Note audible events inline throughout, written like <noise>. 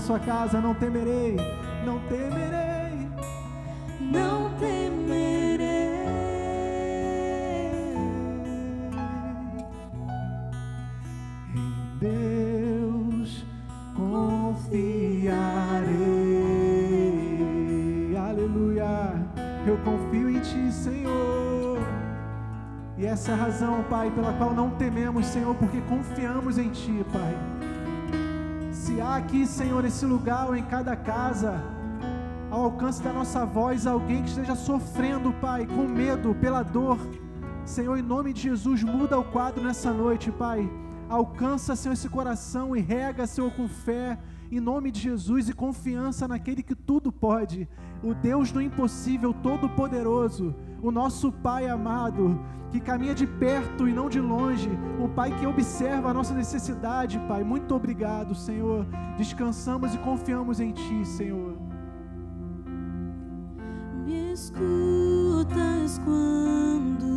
na sua casa, não temerei, não temerei, não temerei. Em Deus confiarei. Aleluia. Eu confio em Ti, Senhor. E essa é a razão, Pai, pela qual não tememos, Senhor, porque confiamos em Ti, Pai. Se há aqui, Senhor, esse lugar ou em cada casa, ao alcance da nossa voz, alguém que esteja sofrendo, Pai, com medo, pela dor, Senhor, em nome de Jesus, muda o quadro nessa noite, Pai. Alcança, Senhor, esse coração e rega, Senhor, com fé em nome de Jesus e confiança naquele que tudo pode, o Deus do impossível, todo-poderoso, o nosso Pai amado, que caminha de perto e não de longe, o Pai que observa a nossa necessidade, Pai. Muito obrigado, Senhor. Descansamos e confiamos em Ti, Senhor. Me escutas quando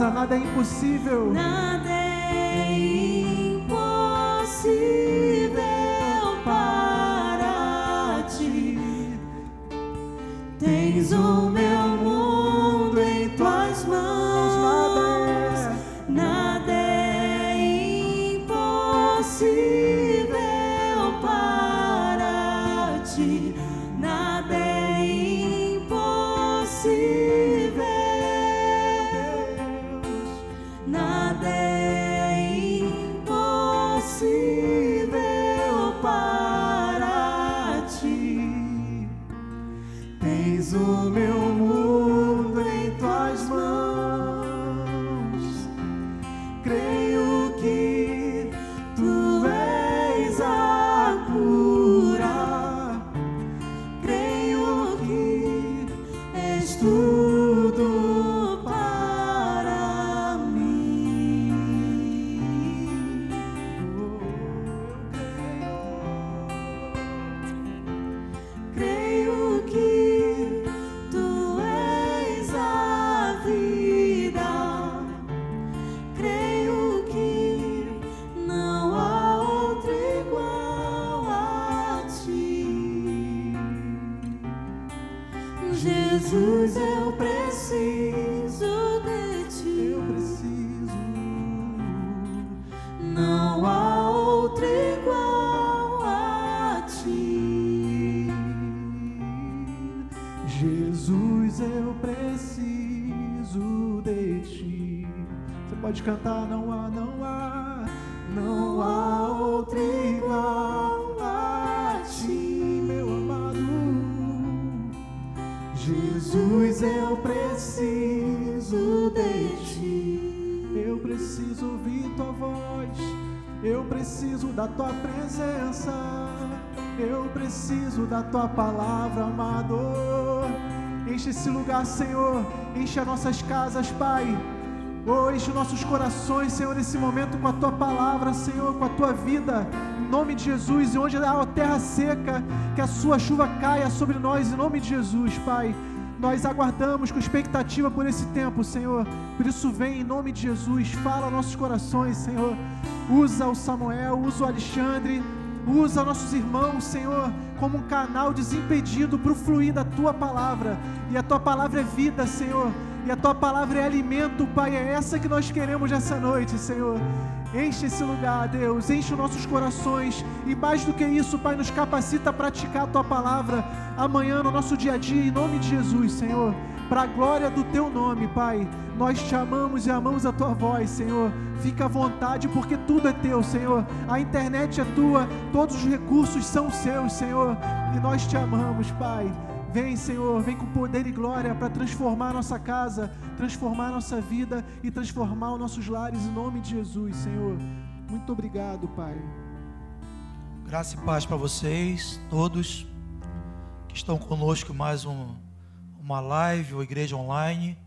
casa, nada é impossível. Nada pode cantar, não há, não há, não há outro igual a ti, meu amado. Jesus, eu preciso de ti. Eu preciso ouvir tua voz. Eu preciso da tua presença. Eu preciso da tua palavra, amado. Enche esse lugar, Senhor. Enche as nossas casas, Pai. Oh, enche os nossos corações, Senhor, nesse momento com a tua palavra, Senhor, com a tua vida. Em nome de Jesus. E onde há a terra seca, que a sua chuva caia sobre nós, em nome de Jesus, Pai. Nós aguardamos com expectativa por esse tempo, Senhor. Por isso, vem em nome de Jesus, fala nossos corações, Senhor. Usa o Samuel, usa o Alexandre, usa nossos irmãos, Senhor, como um canal desimpedido para o fluir da tua palavra. E a tua palavra é vida, Senhor. E a tua palavra é alimento, Pai. É essa que nós queremos nessa noite, Senhor. Enche esse lugar, Deus, enche os nossos corações e mais do que isso, Pai, nos capacita a praticar a tua palavra amanhã no nosso dia a dia, em nome de Jesus, Senhor. Para a glória do teu nome, Pai, nós te amamos e amamos a tua voz, Senhor. Fica à vontade, porque tudo é teu, Senhor. A internet é tua, todos os recursos são seus, Senhor. E nós te amamos, Pai. Vem, Senhor, vem com poder e glória para transformar nossa casa, transformar nossa vida e transformar os nossos lares em nome de Jesus, Senhor. Muito obrigado, Pai. Graça e paz para vocês, todos que estão conosco mais um, uma live ou igreja online.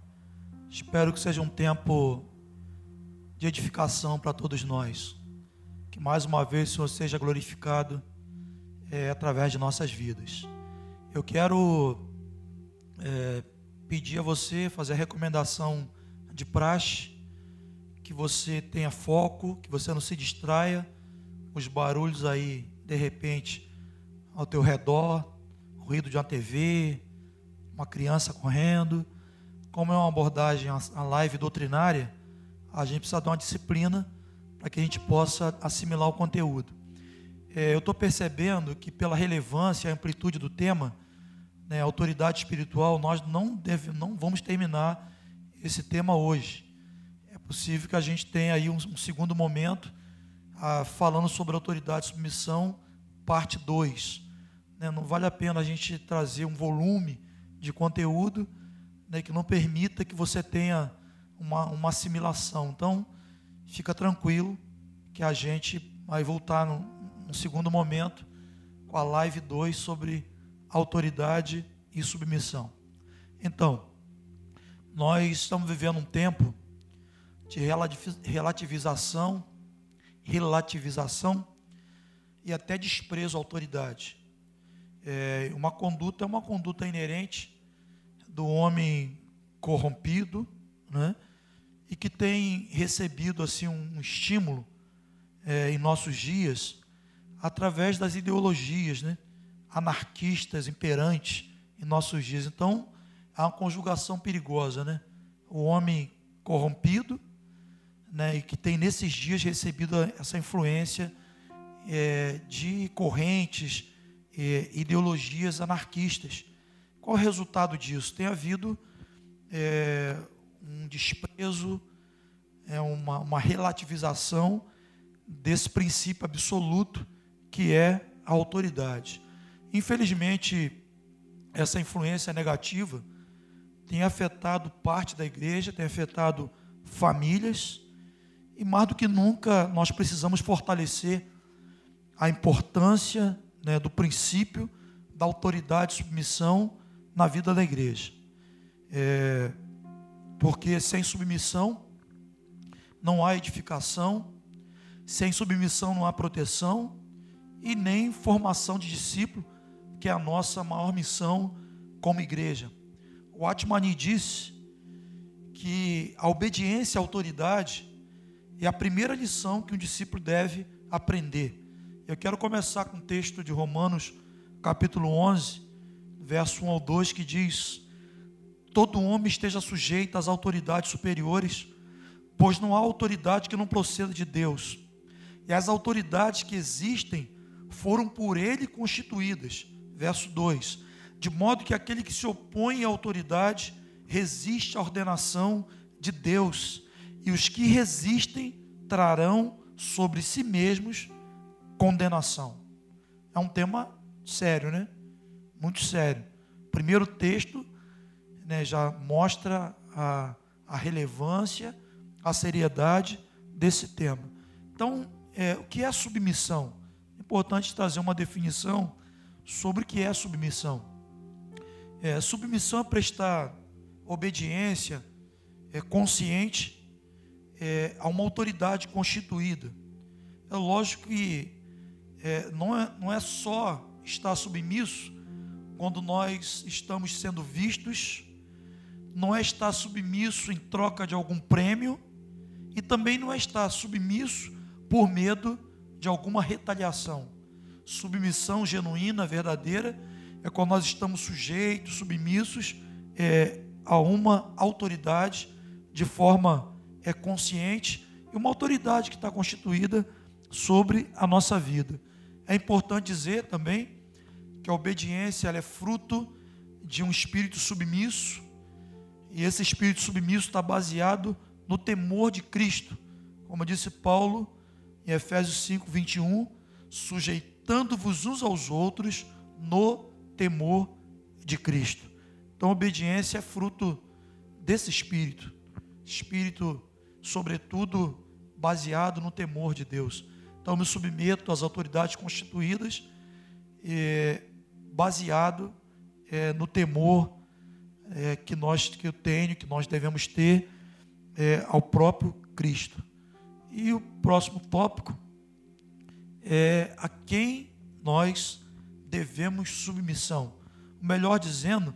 Espero que seja um tempo de edificação para todos nós. Que mais uma vez o Senhor seja glorificado é, através de nossas vidas. Eu quero é, pedir a você fazer a recomendação de praxe, que você tenha foco, que você não se distraia, os barulhos aí, de repente, ao teu redor, ruído de uma TV, uma criança correndo. Como é uma abordagem, a live doutrinária, a gente precisa dar uma disciplina para que a gente possa assimilar o conteúdo. É, eu estou percebendo que, pela relevância e amplitude do tema, né, autoridade espiritual, nós não, deve, não vamos terminar esse tema hoje. É possível que a gente tenha aí um, um segundo momento ah, falando sobre autoridade e submissão, parte 2. Né, não vale a pena a gente trazer um volume de conteúdo né, que não permita que você tenha uma, uma assimilação. Então, fica tranquilo que a gente vai voltar no, no segundo momento com a live 2 sobre autoridade e submissão. Então, nós estamos vivendo um tempo de relativização, relativização e até desprezo à autoridade. É, uma conduta é uma conduta inerente do homem corrompido, né? E que tem recebido assim um estímulo é, em nossos dias através das ideologias, né? Anarquistas imperantes em nossos dias. Então, há uma conjugação perigosa, né? O homem corrompido, né? E que tem nesses dias recebido essa influência é, de correntes, é, ideologias anarquistas. Qual o resultado disso? Tem havido é, um desprezo, é uma, uma relativização desse princípio absoluto que é a autoridade. Infelizmente, essa influência negativa tem afetado parte da igreja, tem afetado famílias, e mais do que nunca nós precisamos fortalecer a importância né, do princípio da autoridade e submissão na vida da igreja. É, porque sem submissão não há edificação, sem submissão não há proteção e nem formação de discípulo, que é a nossa maior missão como igreja. O Atmani disse que a obediência à autoridade é a primeira lição que um discípulo deve aprender. Eu quero começar com o texto de Romanos, capítulo 11, verso 1 ao 2, que diz: Todo homem esteja sujeito às autoridades superiores, pois não há autoridade que não proceda de Deus. E as autoridades que existem foram por ele constituídas. Verso 2: De modo que aquele que se opõe à autoridade resiste à ordenação de Deus, e os que resistem trarão sobre si mesmos condenação. É um tema sério, né? Muito sério. O primeiro texto né, já mostra a, a relevância, a seriedade desse tema. Então, é, o que é submissão? É importante trazer uma definição sobre o que é submissão. É, submissão é prestar obediência é, consciente é, a uma autoridade constituída. É lógico que é, não, é, não é só estar submisso quando nós estamos sendo vistos, não é estar submisso em troca de algum prêmio, e também não é estar submisso por medo de alguma retaliação. Submissão genuína, verdadeira, é quando nós estamos sujeitos, submissos é, a uma autoridade de forma é, consciente e uma autoridade que está constituída sobre a nossa vida. É importante dizer também que a obediência é fruto de um espírito submisso, e esse espírito submisso está baseado no temor de Cristo, como disse Paulo em Efésios 5, 21, sujeitando-vos uns aos outros no temor de Cristo. Então, obediência é fruto desse espírito, espírito, sobretudo, baseado no temor de Deus. Então, me submeto às autoridades constituídas, é, baseado é, no temor é, que nós que eu tenho, que nós devemos ter ao próprio Cristo. E o próximo tópico é a quem nós devemos submissão. Melhor dizendo,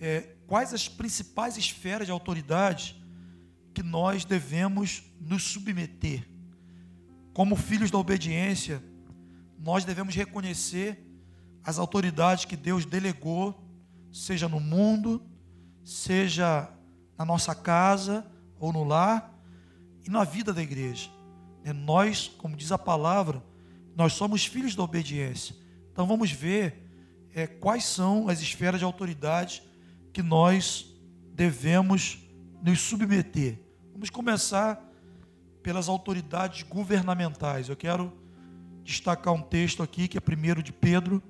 é, quais as principais esferas de autoridade que nós devemos nos submeter. Como filhos da obediência, nós devemos reconhecer as autoridades que Deus delegou, seja no mundo, seja na nossa casa ou no lar, e na vida da igreja. É, nós, como diz a palavra, nós somos filhos da obediência. Então vamos ver é, quais são as esferas de autoridade que nós devemos nos submeter. Vamos começar pelas autoridades governamentais. Eu quero destacar um texto aqui que é 1 de Pedro,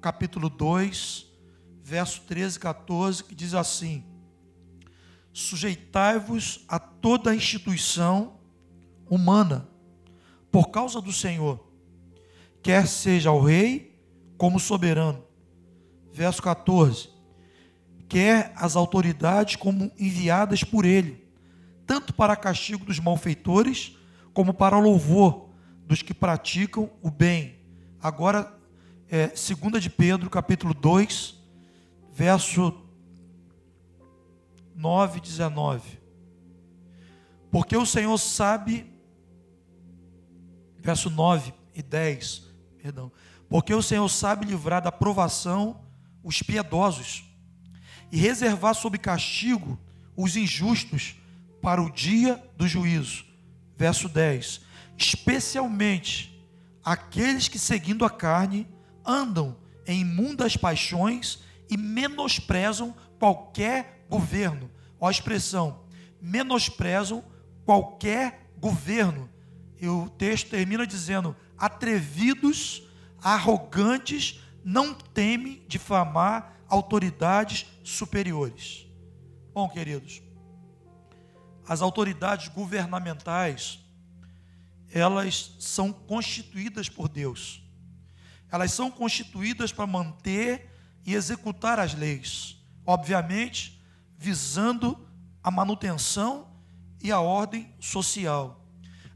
capítulo 2, verso 13 e 14, que diz assim: sujeitai-vos a toda instituição humana, por causa do Senhor, quer seja o rei como soberano. Verso 14: quer as autoridades como enviadas por ele, tanto para castigo dos malfeitores, como para louvor dos que praticam o bem. Agora, é, 2 de Pedro, capítulo 2, verso 9, 19. Porque o Senhor sabe, verso 9 e 10, perdão. Porque o Senhor sabe livrar da provação os piedosos e reservar sob castigo os injustos para o dia do juízo. Verso 10. Especialmente aqueles que, seguindo a carne, andam em imundas paixões e menosprezam qualquer governo. Olha a expressão, menosprezam qualquer governo. E o texto termina dizendo: atrevidos, arrogantes, não temem difamar autoridades superiores. Bom, queridos, as autoridades governamentais, elas são constituídas por Deus. Elas são constituídas para manter e executar as leis, obviamente, visando a manutenção e a ordem social.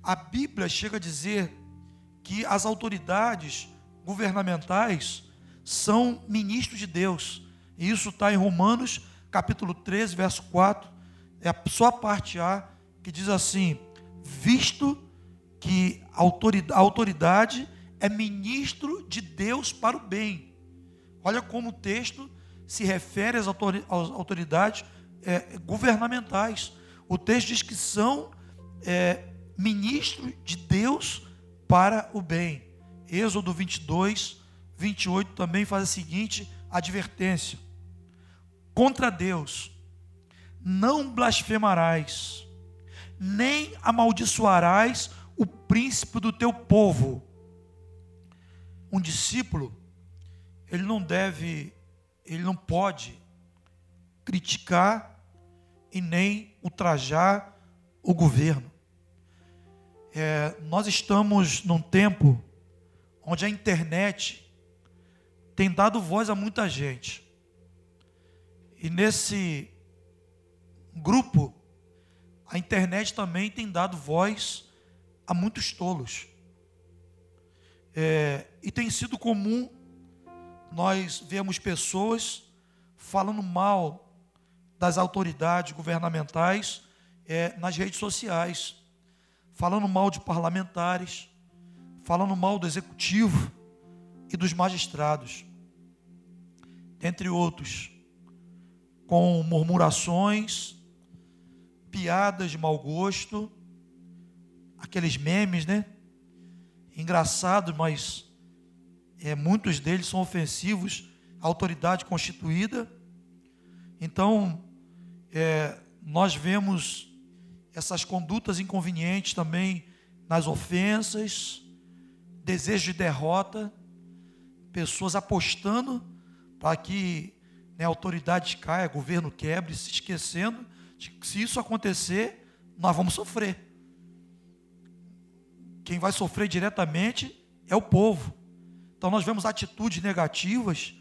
A Bíblia chega a dizer que as autoridades governamentais são ministros de Deus. E isso está em Romanos, capítulo 13, verso 4. É a só a parte A que diz assim: visto que a autoridade é ministro de Deus para o bem. Olha como o texto se refere às autoridades é, governamentais. O texto diz que são é, ministros de Deus para o bem. Êxodo 22, 28 também faz a seguinte advertência: contra Deus não blasfemarás, nem amaldiçoarás o príncipe do teu povo. Um discípulo, ele não deve, ele não pode criticar e nem ultrajar o governo. É, nós estamos num tempo onde a internet tem dado voz a muita gente. E nesse grupo, a internet também tem dado voz a muitos tolos. É, e tem sido comum nós vemos pessoas falando mal das autoridades governamentais é, nas redes sociais, falando mal de parlamentares, falando mal do executivo e dos magistrados, entre outros, com murmurações, piadas de mau gosto, aqueles memes, né? Engraçados, mas é, muitos deles são ofensivos à autoridade constituída. Então, é, nós vemos essas condutas inconvenientes também nas ofensas, desejo de derrota, pessoas apostando para que né, a autoridade caia, governo quebre, se esquecendo de que se isso acontecer, nós vamos sofrer. Quem vai sofrer diretamente é o povo. Então nós vemos atitudes negativas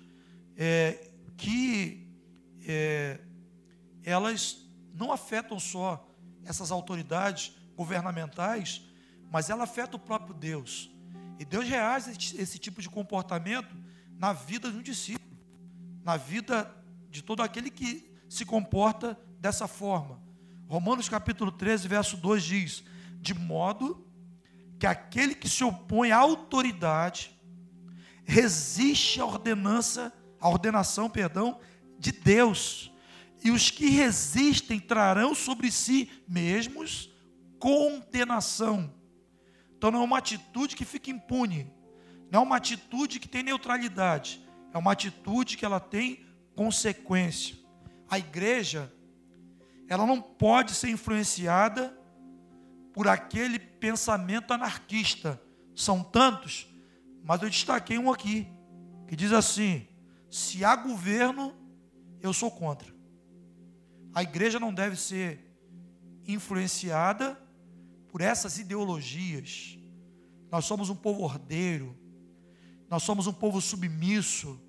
é, que é, elas não afetam só essas autoridades governamentais, mas ela afeta o próprio Deus. E Deus reage esse tipo de comportamento na vida de um discípulo, na vida de todo aquele que se comporta dessa forma. Romanos capítulo 13, verso 2 diz: De modo que aquele que se opõe à autoridade resiste à ordenança, à ordenação, perdão, de Deus. E os que resistem trarão sobre si mesmos condenação. Então não é uma atitude que fica impune, não é uma atitude que tem neutralidade, é uma atitude que ela tem consequência. A igreja, ela não pode ser influenciada por aquele pensamento anarquista. São tantos, mas eu destaquei um aqui, que diz assim: se há governo, eu sou contra. A igreja não deve ser influenciada por essas ideologias. Nós somos um povo ordeiro, nós somos um povo submisso,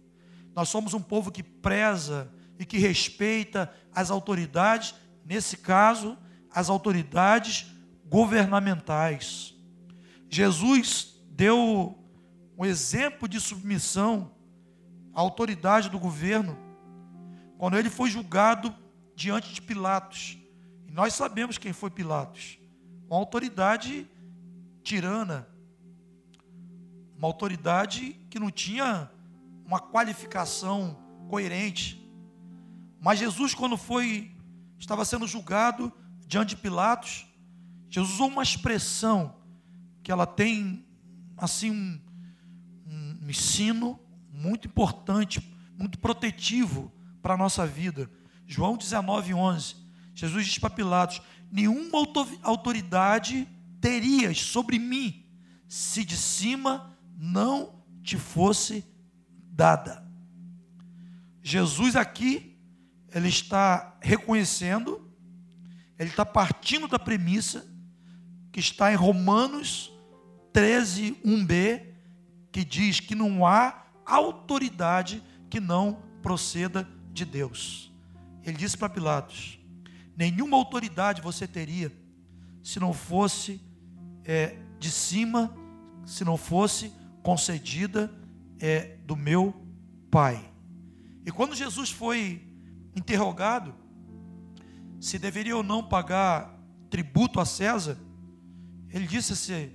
nós somos um povo que preza e que respeita as autoridades, nesse caso, as autoridades governamentais. Jesus deu um exemplo de submissão à autoridade do governo quando ele foi julgado diante de Pilatos. E nós sabemos quem foi Pilatos uma autoridade tirana, uma autoridade que não tinha uma qualificação coerente. Mas Jesus, quando foi, estava sendo julgado diante de Pilatos, Jesus usou uma expressão que ela tem assim um, um ensino muito importante, muito protetivo para a nossa vida. João 19, 11. Jesus diz para Pilatos: nenhuma autoridade terias sobre mim, se de cima não te fosse dada. Jesus aqui, ele está reconhecendo, ele está partindo da premissa que está em Romanos 13, 1b, que diz que não há autoridade que não proceda de Deus. Ele disse para Pilatos: nenhuma autoridade você teria se não fosse é, de cima, se não fosse concedida é, do meu Pai. E quando Jesus foi interrogado se deveria ou não pagar tributo a César, ele disse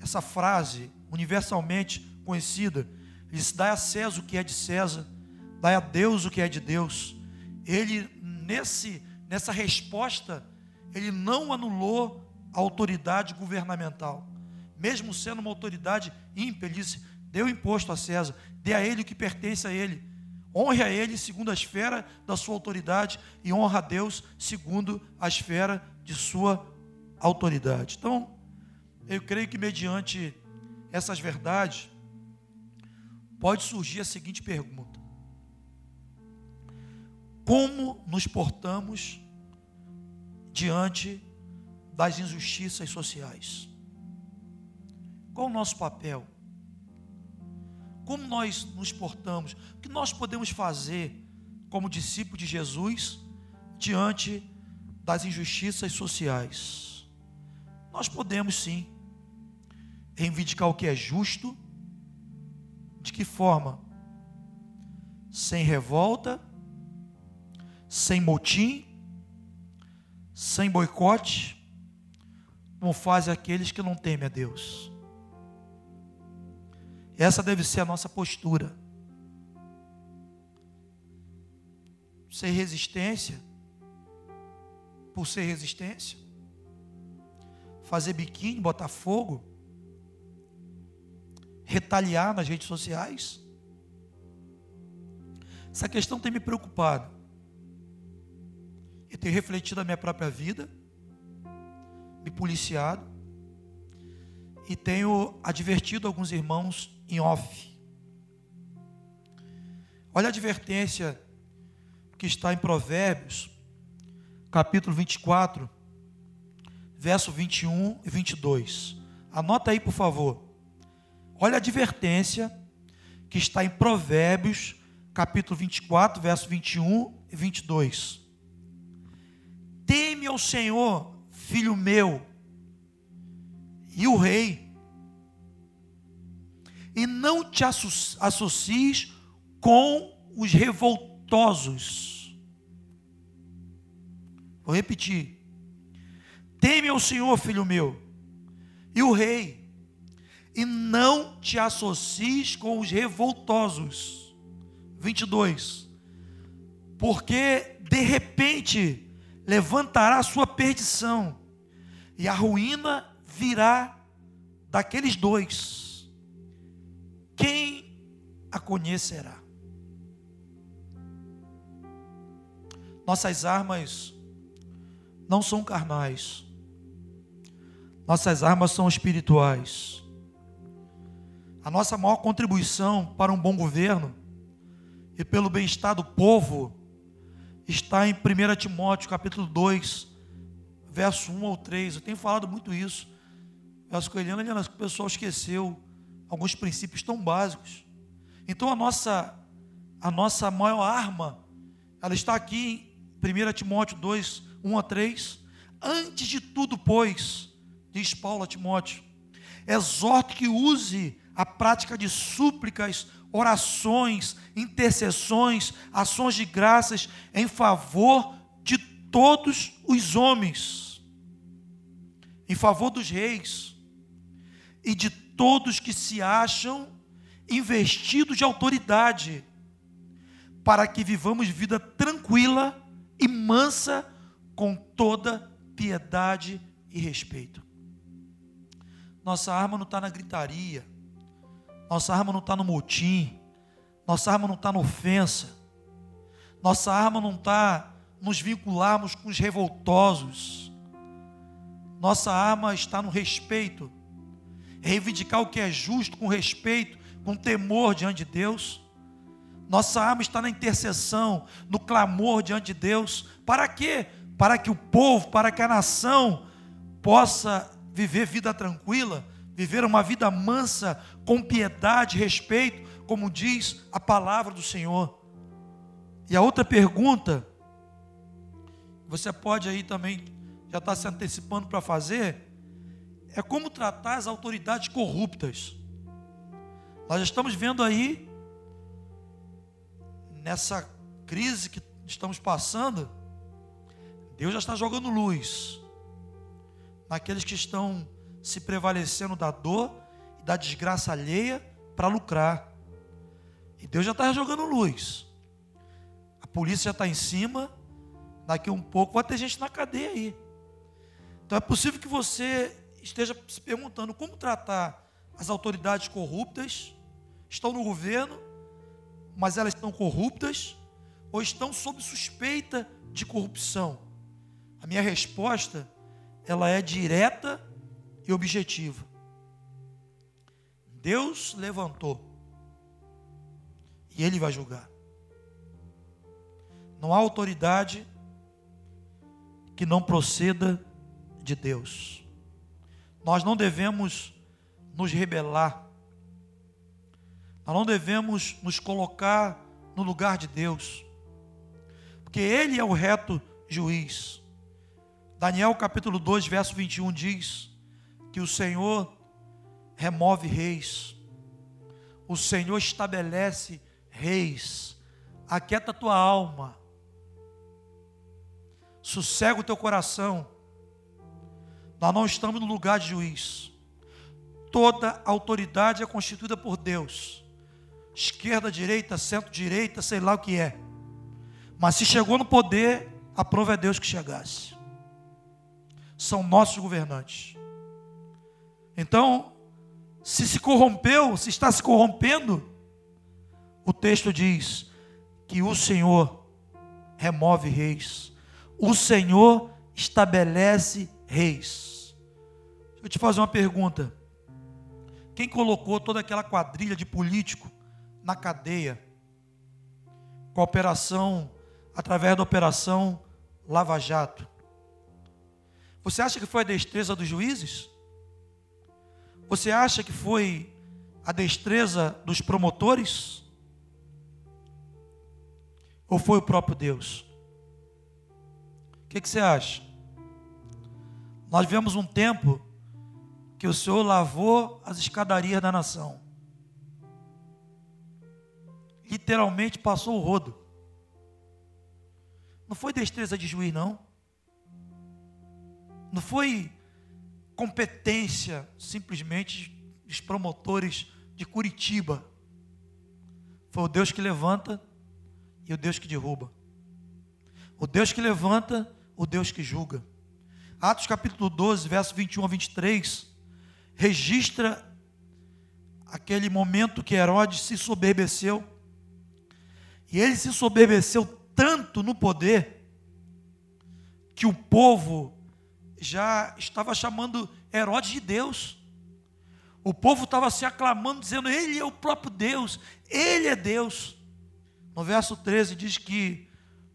essa frase universalmente conhecida: ele disse, dai a César o que é de César, dai a Deus o que é de Deus. Ele, nesse, nessa resposta, ele não anulou a autoridade governamental, mesmo sendo uma autoridade dê o imposto a César, dê a ele o que pertence a ele. Honre a ele segundo a esfera da sua autoridade e honra a Deus segundo a esfera de sua autoridade. Então, eu creio que mediante essas verdades pode surgir a seguinte pergunta: Como nos portamos diante das injustiças sociais? Qual o nosso papel? como nós nos portamos, o que nós podemos fazer como discípulo de Jesus diante das injustiças sociais. Nós podemos sim reivindicar o que é justo, de que forma? Sem revolta, sem motim, sem boicote, como fazem aqueles que não temem a Deus. Essa deve ser a nossa postura. Ser resistência, por ser resistência, fazer biquíni, botar fogo, retaliar nas redes sociais. Essa questão tem me preocupado. Tenho refletido a minha própria vida, me policiado, e tenho advertido alguns irmãos em off. Olha a advertência que está em Provérbios, capítulo 24, verso 21 e 22. Anota aí, por favor. Olha a advertência que está em Provérbios, capítulo 24, verso 21 e 22. Teme ao Senhor, filho meu, e o rei, e não te associes com os revoltosos. Vou repetir. Teme ao Senhor, filho meu, e o rei, e não te associes com os revoltosos. 22. Porque de repente levantará a sua perdição, e a ruína virá daqueles dois. Quem a conhecerá? Nossas armas não são carnais. Nossas armas são espirituais. A nossa maior contribuição para um bom governo e pelo bem-estar do povo está em 1 Timóteo, capítulo 2, verso 1 ao 3. Eu tenho falado muito isso. Verso com a Eliana, Eliana, o pessoal esqueceu alguns princípios tão básicos. Então a nossa a nossa maior arma, ela está aqui em 1 Timóteo 2, 1 a 3. Antes de tudo, pois, diz Paulo a Timóteo, exorto que use a prática de súplicas, orações, intercessões, ações de graças em favor de todos os homens, em favor dos reis e de todos que se acham investidos de autoridade, para que vivamos vida tranquila e mansa, com toda piedade e respeito. Nossa arma não está na gritaria, nossa arma não está no motim, nossa arma não está na ofensa, nossa arma não está nos vincularmos com os revoltosos. Nossa arma está no respeito, reivindicar o que é justo com respeito, com temor diante de Deus. Nossa arma está na intercessão, no clamor diante de Deus. Para quê? Para que o povo, para que a nação possa viver vida tranquila, viver uma vida mansa, com piedade, respeito, como diz a palavra do Senhor. E a outra pergunta, você pode aí também já está se antecipando para fazer, é como tratar as autoridades corruptas. Nós estamos vendo aí, nessa crise que estamos passando, Deus já está jogando luz naqueles que estão se prevalecendo da dor e da desgraça alheia para lucrar. E Deus já está jogando luz. A polícia já está em cima. Daqui um pouco vai ter gente na cadeia aí. Então é possível que você esteja se perguntando como tratar as autoridades corruptas, estão no governo, mas elas estão corruptas, ou estão sob suspeita de corrupção. A minha resposta, ela é direta e objetiva. Deus levantou e ele vai julgar. Não há autoridade que não proceda de Deus. Nós não devemos nos rebelar. Nós não devemos nos colocar no lugar de Deus. Porque Ele é o reto juiz. Daniel capítulo 2, verso 21 diz que o Senhor remove reis. O Senhor estabelece reis. Aquieta a tua alma. Sossega o teu coração nós não estamos no lugar de juiz. Toda autoridade é constituída por Deus. Esquerda, direita, centro-direita, sei lá o que é. Mas se chegou no poder, a prova é Deus que chegasse. São nossos governantes. Então, se se corrompeu, se está se corrompendo, o texto diz que o Senhor remove reis, o Senhor estabelece reis. Deixa eu te fazer uma pergunta. Quem colocou toda aquela quadrilha de político na cadeia? Com a operação, através da operação Lava Jato. Você acha que foi a destreza dos juízes? Você acha que foi a destreza dos promotores? Ou foi o próprio Deus? O que, que você acha? Nós vivemos um tempo que o Senhor lavou as escadarias da nação. Literalmente passou o rodo. Não foi destreza de juiz, não. Não foi competência simplesmente dos promotores de Curitiba. Foi o Deus que levanta e o Deus que derruba. O Deus que levanta, o Deus que julga. Atos capítulo 12, verso 21 a 23 registra aquele momento que Herodes se soberbeceu. E ele se soberbeceu tanto no poder que o povo já estava chamando Herodes de Deus. O povo estava se aclamando, dizendo: Ele é o próprio Deus, Ele é Deus. No verso 13 diz que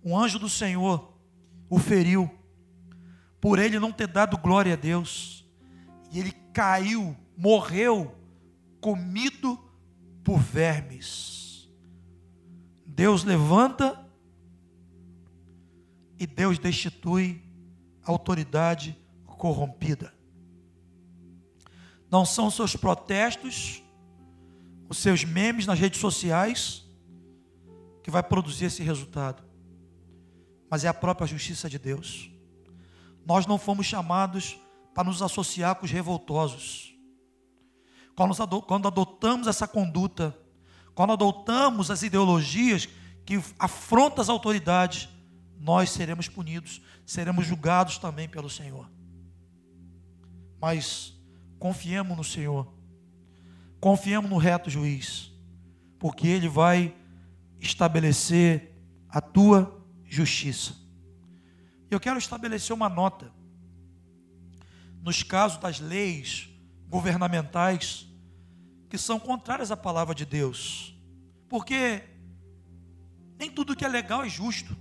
um anjo do Senhor o feriu, por ele não ter dado glória a Deus, e ele caiu, morreu, comido por vermes. Deus levanta e Deus destitui autoridade corrompida. Não são seus protestos, os seus memes nas redes sociais que vai produzir esse resultado, mas é a própria justiça de Deus. Nós não fomos chamados para nos associar com os revoltosos. Quando adotamos essa conduta, quando adotamos as ideologias que afrontam as autoridades, nós seremos punidos, seremos julgados também pelo Senhor. Mas confiemos no Senhor, confiemos no reto juiz, porque Ele vai estabelecer a tua justiça. Eu quero estabelecer uma nota nos casos das leis governamentais que são contrárias à palavra de Deus. Porque Nem tudo que é legal é justo.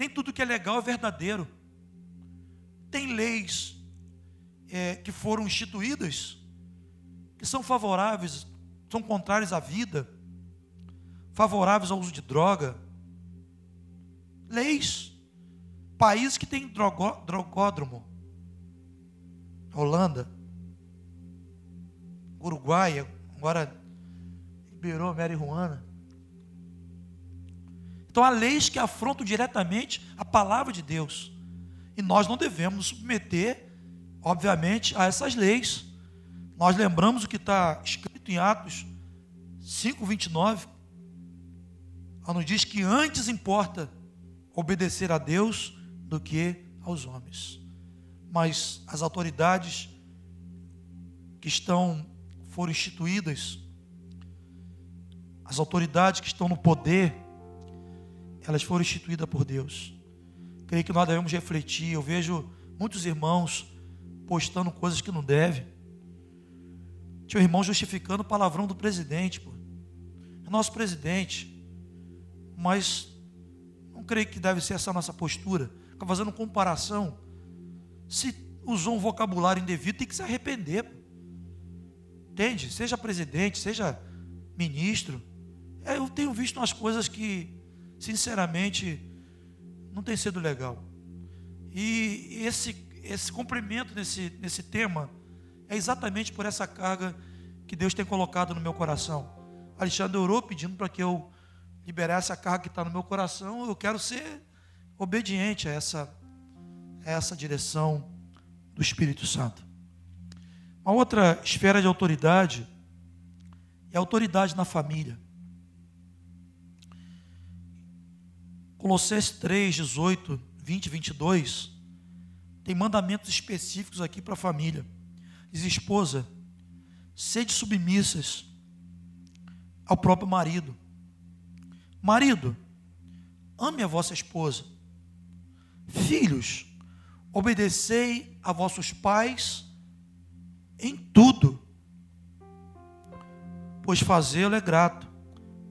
Nem tudo que é legal é verdadeiro. Tem leis é, que foram instituídas que são favoráveis, são contrárias à vida, favoráveis ao uso de droga. Leis. Países que têm drogódromo. Holanda. Uruguai, agora liberou Mary Juana. Então há leis que afrontam diretamente a palavra de Deus. E nós não devemos nos submeter, obviamente, a essas leis. Nós lembramos o que está escrito em Atos 5,29. Nos diz que antes importa obedecer a Deus do que aos homens. Mas as autoridades que estão foram instituídas, as autoridades que estão no poder, elas foram instituídas por Deus. Creio que nós devemos refletir. Eu vejo muitos irmãos postando coisas que não devem. Tinha um irmão justificando o palavrão do presidente, pô. É nosso presidente. Mas não creio que deve ser essa nossa postura. Ficar fazendo comparação. Se usou um vocabulário indevido, tem que se arrepender. Pô. Entende? Seja presidente, seja ministro. É, eu tenho visto umas coisas que sinceramente, não tem sido legal. E esse, esse cumprimento nesse, nesse tema é exatamente por essa carga que Deus tem colocado no meu coração. Alexandre orou pedindo para que eu liberasse a carga que está no meu coração. Eu quero ser obediente a essa, a essa direção do Espírito Santo. Uma outra esfera de autoridade é autoridade na família. Colossenses 3, 18, 20 e 22, tem mandamentos específicos aqui para a família. Diz: esposa, sede submissas ao próprio marido. Marido, ame a vossa esposa. Filhos, obedecei a vossos pais em tudo, pois fazê-lo é grato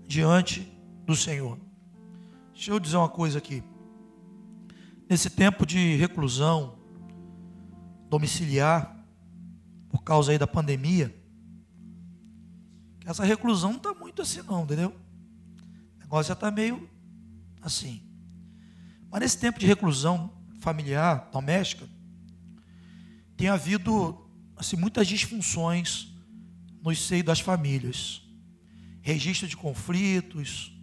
diante do Senhor. Deixa eu dizer uma coisa aqui. Nesse tempo de reclusão domiciliar, por causa aí da pandemia, essa reclusão não está muito assim não, entendeu? O negócio já está meio assim. Mas nesse tempo de reclusão familiar, doméstica, tem havido assim, muitas disfunções no seio das famílias. Registro de conflitos,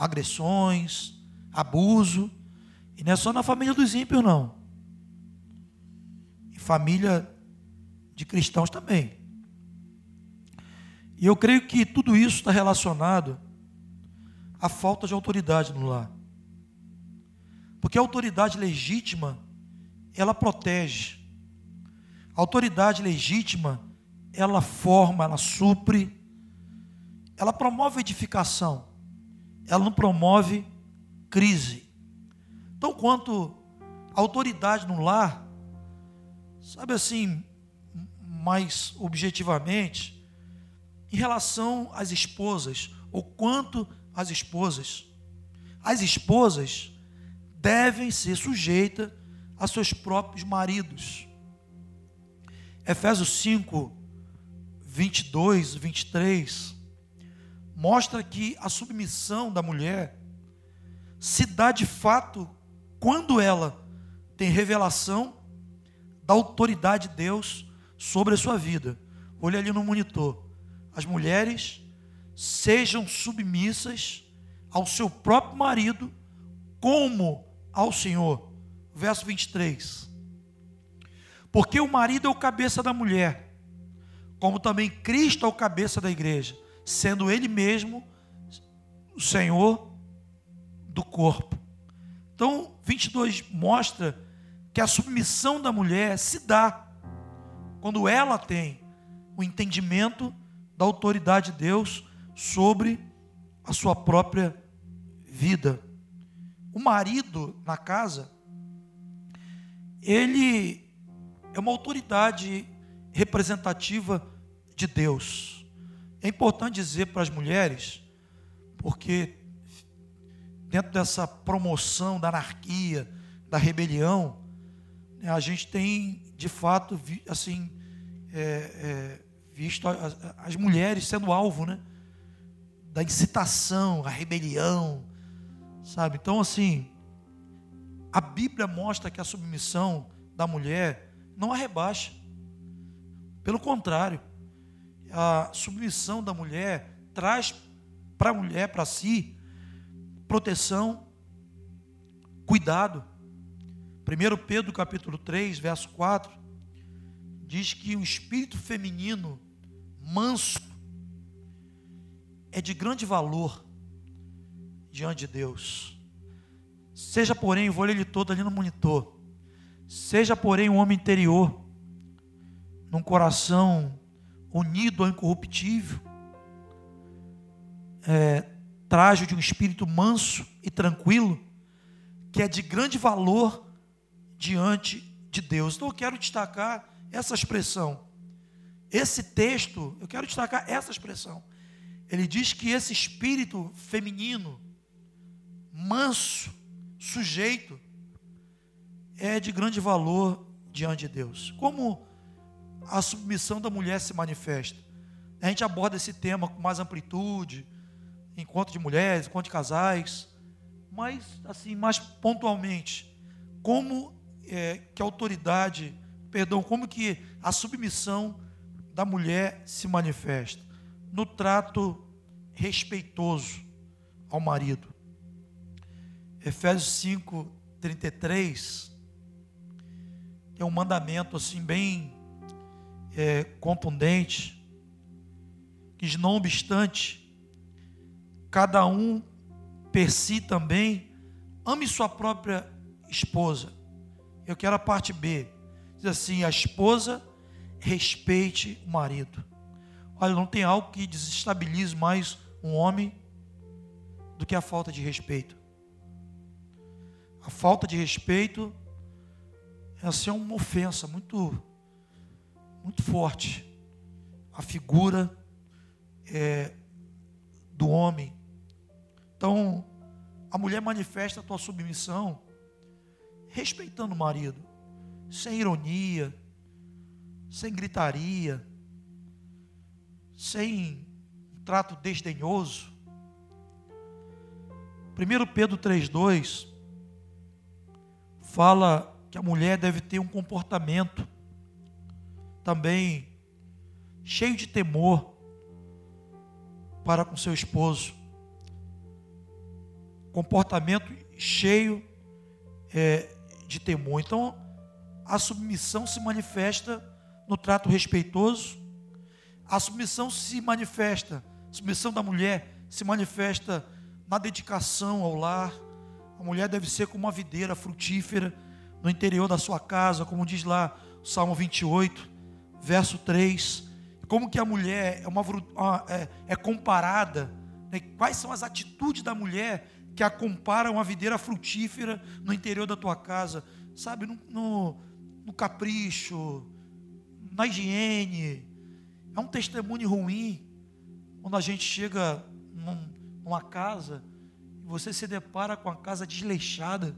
agressões, abuso. E não é só na família dos ímpios, não. Em família de cristãos também. E eu creio que tudo isso está relacionado à falta de autoridade no lar. Porque a autoridade legítima, ela protege. A autoridade legítima, ela forma, ela supre, ela promove edificação ela não promove crise. Então, quanto autoridade no lar, sabe assim, mais objetivamente, em relação às esposas, ou quanto às esposas, as esposas devem ser sujeitas a seus próprios maridos. Efésios 5, 22, 23 mostra que a submissão da mulher se dá de fato quando ela tem revelação da autoridade de Deus sobre a sua vida. Olha ali no monitor. As mulheres sejam submissas ao seu próprio marido, como ao Senhor. Verso 23. Porque o marido é o cabeça da mulher, como também Cristo é o cabeça da igreja sendo Ele mesmo o Senhor do corpo. Então, 22 mostra que a submissão da mulher se dá quando ela tem o entendimento da autoridade de Deus sobre a sua própria vida. O marido na casa, ele é uma autoridade representativa de Deus. É importante dizer para as mulheres, porque dentro dessa promoção da anarquia, da rebelião, né, a gente tem, de fato, assim, é, é, visto as, mulheres sendo alvo, né? Da incitação, a rebelião, sabe? Então, assim, a Bíblia mostra que a submissão da mulher não a rebaixa. Pelo contrário, a submissão da mulher traz para a mulher, para si, proteção, cuidado. 1 Pedro capítulo 3, verso 4, diz que o espírito feminino manso é de grande valor diante de Deus. Seja, porém, vou ler ele todo ali no monitor. Seja, porém, um homem interior, num coração unido ao incorruptível, é, trajo de um espírito manso e tranquilo, que é de grande valor diante de Deus. Então eu quero destacar essa expressão. Esse texto, eu quero destacar essa expressão. Ele diz que esse espírito feminino, manso, sujeito, é de grande valor diante de Deus. Como a submissão da mulher se manifesta? A gente aborda esse tema com mais amplitude, encontro de mulheres, encontro de casais, mas assim, mais pontualmente, como é, que a autoridade, perdão, como que a submissão da mulher se manifesta? No trato respeitoso ao marido. Efésios 5, 33 tem um mandamento assim bem é, contundente, que não obstante, cada um per si também ame sua própria esposa. Eu quero a parte B. Diz assim: a esposa respeite o marido. Olha, não tem algo que desestabilize mais um homem do que a falta de respeito. A falta de respeito é assim uma ofensa muito, muito forte. A figura é, do homem. Então, a mulher manifesta a tua submissão respeitando o marido, sem ironia, sem gritaria, sem trato desdenhoso. 1 Pedro 3,2 fala que a mulher deve ter um comportamento também cheio de temor para com seu esposo. Comportamento cheio é, de temor. Então, a submissão se manifesta no trato respeitoso, a submissão se manifesta, a submissão da mulher se manifesta na dedicação ao lar. A mulher deve ser como uma videira frutífera no interior da sua casa, como diz lá o Salmo 28, verso 3. Como que a mulher é, uma, é, é comparada, né? quais são as atitudes da mulher que a comparam a videira frutífera no interior da tua casa, sabe, no, no, no capricho, na higiene. É um testemunho ruim quando a gente chega num, numa casa e você se depara com a casa desleixada,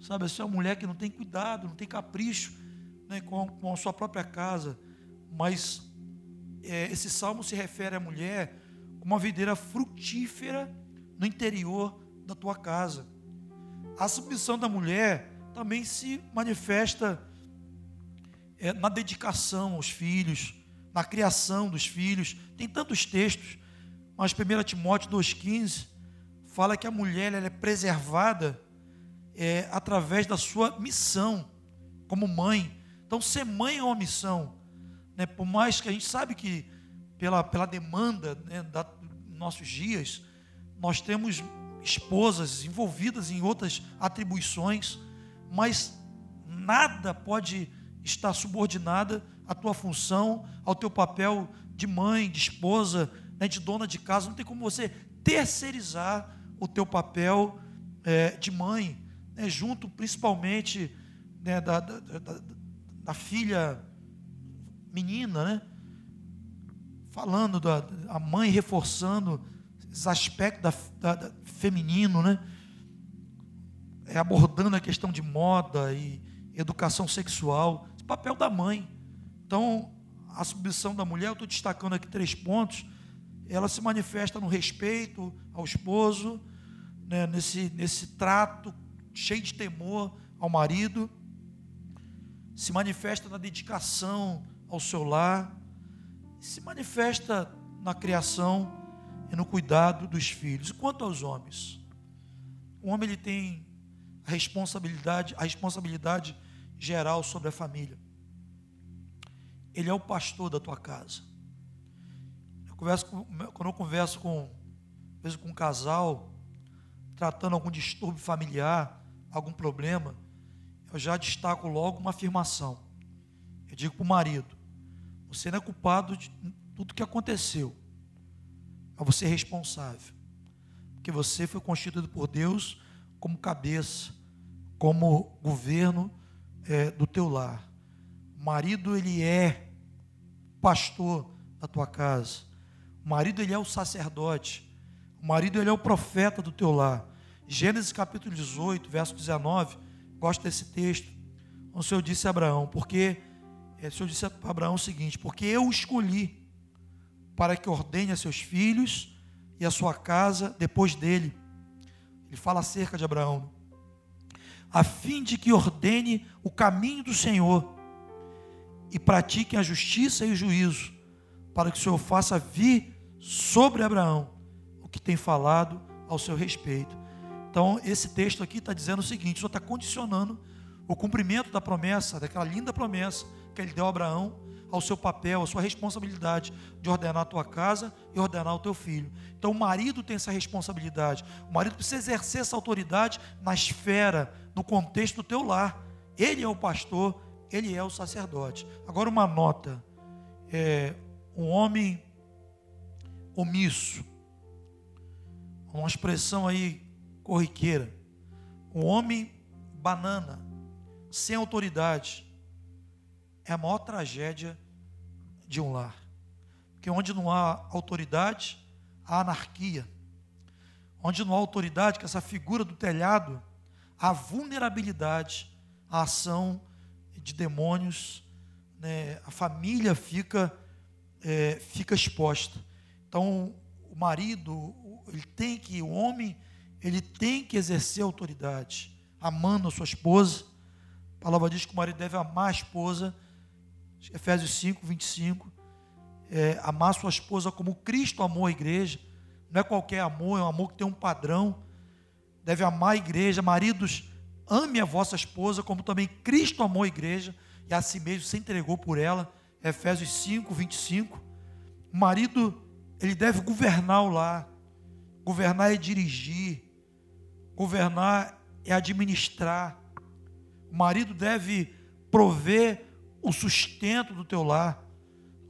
sabe, essa é uma mulher que não tem cuidado, não tem capricho né, com, com a sua própria casa, mas é, esse salmo se refere à mulher como uma videira frutífera no interior da tua casa. A submissão da mulher também se manifesta é, na dedicação aos filhos, na criação dos filhos. Tem tantos textos, mas 1 Timóteo 2,15 fala que a mulher ela é preservada é, através da sua missão como mãe. Então, ser mãe é uma missão. Né? Por mais que a gente sabe que, pela, pela demanda né, da, dos nossos dias, nós temos esposas envolvidas em outras atribuições, mas nada pode estar subordinada à tua função, ao teu papel de mãe, de esposa, né, de dona de casa. Não tem como você terceirizar o teu papel é, de mãe, né, junto principalmente né, da, da, da, da, filha menina, né? Falando da a mãe reforçando esse aspecto da, da, da, feminino, né? é, abordando a questão de moda e educação sexual, o papel da mãe. Então, a submissão da mulher, eu estou destacando aqui três pontos, ela se manifesta no respeito ao esposo, né, nesse, nesse trato cheio de temor ao marido, se manifesta na dedicação ao seu lar, se manifesta na criação e no cuidado dos filhos. Quanto aos homens, o homem ele tem a responsabilidade, a responsabilidade geral sobre a família. Ele é o pastor da tua casa. Eu converso com, quando eu converso com, às com um casal, tratando algum distúrbio familiar, algum problema, eu já destaco logo uma afirmação. Eu digo para o marido: você não é culpado de tudo que aconteceu, mas você é responsável, porque você foi constituído por Deus como cabeça, como governo é, do teu lar. O marido ele é pastor da tua casa. O marido ele é o sacerdote. O marido ele é o profeta do teu lar. Gênesis capítulo 18, verso 19 gosto desse texto. O Senhor disse a Abraão, porque é, o Senhor disse a Abraão o seguinte: porque eu o escolhi para que ordene a seus filhos e a sua casa depois dele. Ele fala acerca de Abraão, a fim de que ordene o caminho do Senhor e pratiquem a justiça e o juízo, para que o Senhor faça vir sobre Abraão o que tem falado ao seu respeito. Então, esse texto aqui está dizendo o seguinte: o Senhor está condicionando o cumprimento da promessa, daquela linda promessa que ele deu a Abraão, ao seu papel, à sua responsabilidade de ordenar a tua casa e ordenar o teu filho. Então, o marido tem essa responsabilidade. O marido precisa exercer essa autoridade na esfera, no contexto do teu lar. Ele é o pastor, ele é o sacerdote. Agora, uma nota: é, um homem omisso, uma expressão aí corriqueira. Um homem banana, sem autoridade, é a maior tragédia de um lar. Porque onde não há autoridade, há anarquia. Onde não há autoridade, que essa figura do telhado, há vulnerabilidade, a ação de demônios, né? a família fica, é, fica exposta. Então, o marido, ele tem que, o homem, ele tem que exercer autoridade, amando a sua esposa. A palavra diz que o marido deve amar a esposa, Efésios 5, 25. É, amar sua esposa como Cristo amou a igreja. Não é qualquer amor, é um amor que tem um padrão. Deve amar a igreja. Maridos, ame a vossa esposa como também Cristo amou a igreja e a si mesmo se entregou por ela. Efésios 5, 25. O marido, ele deve governar o lar. Governar é dirigir. Governar é administrar. O marido deve prover o sustento do teu lar.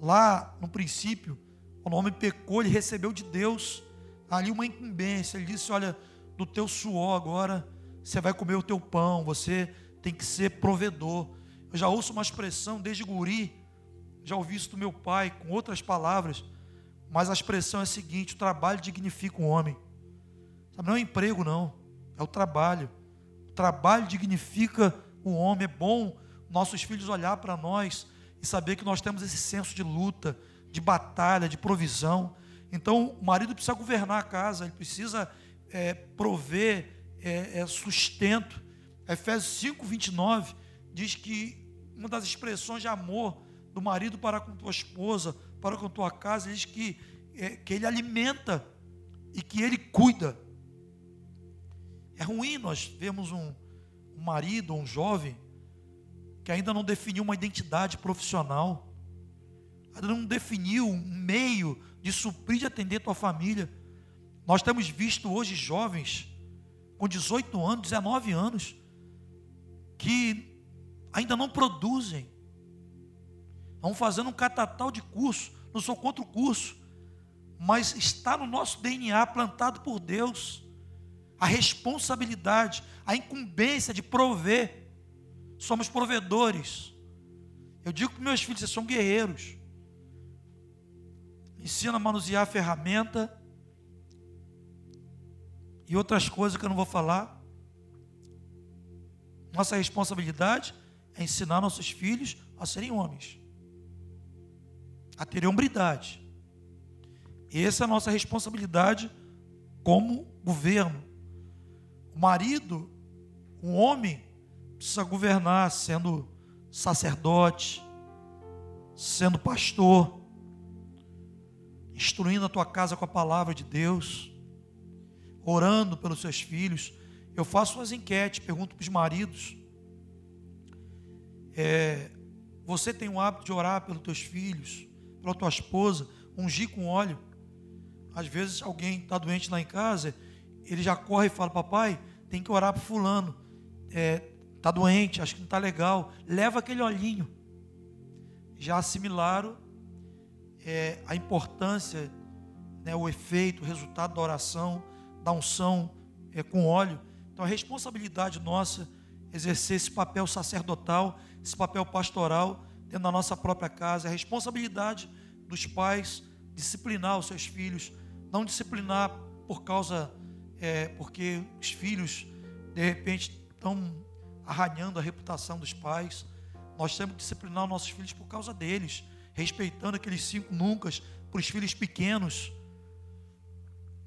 Lá, no princípio, o homem pecou, ele recebeu de Deus ali uma incumbência. Ele disse: Olha, do teu suor agora você vai comer o teu pão, você tem que ser provedor. Eu já ouço uma expressão desde guri, já ouvi isso do meu pai, com outras palavras, mas a expressão é a seguinte: o trabalho dignifica o homem. Não é emprego, não é o trabalho. O trabalho dignifica o homem. É bom nossos filhos olhar para nós e saber que nós temos esse senso de luta, de batalha, de provisão. Então, o marido precisa governar a casa, ele precisa é, prover é, é, sustento. Efésios 5, 29 diz que uma das expressões de amor do marido para com tua esposa, para com tua casa, diz que, é, que ele alimenta e que ele cuida. É ruim nós vemos um, um marido, um jovem, que ainda não definiu uma identidade profissional, ainda não definiu um meio de suprir, de atender tua família. Nós temos visto hoje jovens com 18 anos, 19 anos, que ainda não produzem, vão fazendo um catatal de curso, não sou contra o curso, mas está no nosso DNA, plantado por Deus a responsabilidade, a incumbência de prover. Somos provedores. Eu digo para meus filhos, vocês são guerreiros. Ensina a manusear a ferramenta e outras coisas que eu não vou falar. Nossa responsabilidade é ensinar nossos filhos a serem homens, a terem hombridade. Essa é a nossa responsabilidade como governo. O marido, um homem, precisa governar sendo sacerdote, sendo pastor, instruindo a tua casa com a palavra de Deus, orando pelos seus filhos. Eu faço umas enquetes, pergunto para os maridos: é, você tem o hábito de orar pelos teus filhos, pela tua esposa, ungir com óleo? Às vezes alguém está doente lá em casa, ele já corre e fala: Papai, tem que orar para Fulano, é, tá doente, acho que não está legal, leva aquele olhinho. Já assimilaram é, a importância, né, o efeito, o resultado da oração, da unção é, com óleo. Então a responsabilidade nossa é exercer esse papel sacerdotal, esse papel pastoral dentro da nossa própria casa, a responsabilidade dos pais disciplinar os seus filhos, não disciplinar por causa, é, porque os filhos de repente estão arranhando a reputação dos pais. Nós temos que disciplinar os nossos filhos por causa deles, respeitando aqueles cinco nunca para os filhos pequenos.